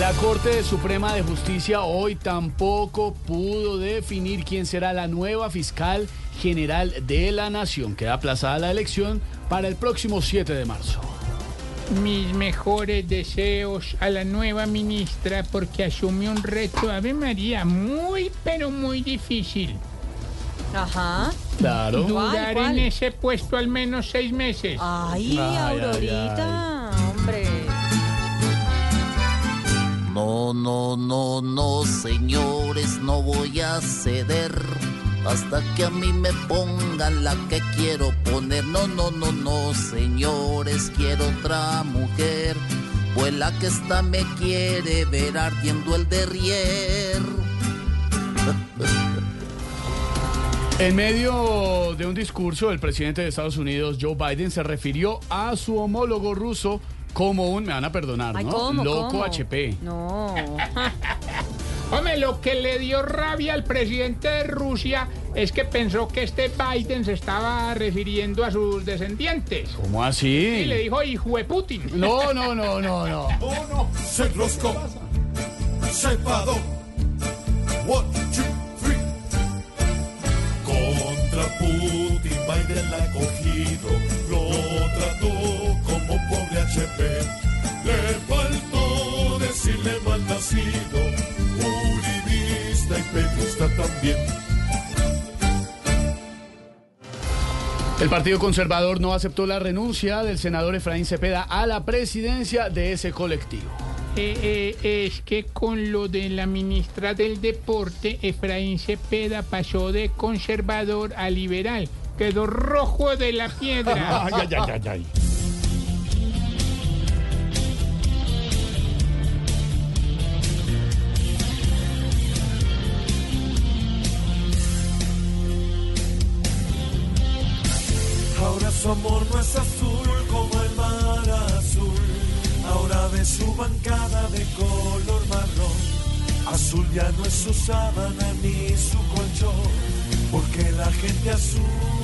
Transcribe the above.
La Corte Suprema de Justicia hoy tampoco pudo definir quién será la nueva fiscal general de la Nación. Queda aplazada la elección para el próximo 7 de marzo. Mis mejores deseos a la nueva ministra porque asume un reto, Ave María, muy pero muy difícil. Ajá. Claro. Durar cuál? en ese puesto al menos seis meses. Ay, Ay, ay, Aurorita, No, no, no, señores, no voy a ceder hasta que a mí me pongan la que quiero poner. No, no, no, no, señores, quiero otra mujer. Pues la que está me quiere ver ardiendo el derrier. En medio de un discurso, el presidente de Estados Unidos, Joe Biden, se refirió a su homólogo ruso como un, me van a perdonar, Ay, ¿no? ¿cómo, Loco cómo? HP. No. Hombre, lo que le dio rabia al presidente de Rusia es que pensó que este Biden se estaba refiriendo a sus descendientes. ¿Cómo así? Y le dijo hijo de Putin. No, no, no, no, no. Uno se enroscó, se paró. One, two, three. Contra Putin, Biden la ha cogido. Lo trató Le faltó decirle mal nacido. Uribista y periodista también. El Partido Conservador no aceptó la renuncia del senador Efraín Cepeda a la presidencia de ese colectivo. Eh, eh, es que con lo de la ministra del Deporte, Efraín Cepeda pasó de conservador a liberal. Quedó rojo de la piedra. Ay, ay, ay, ay, Ahora su amor no es azul como el mar azul. Ahora ve su bancada de color marrón. Azul ya no es su sábana ni su colchón. Porque la gente azul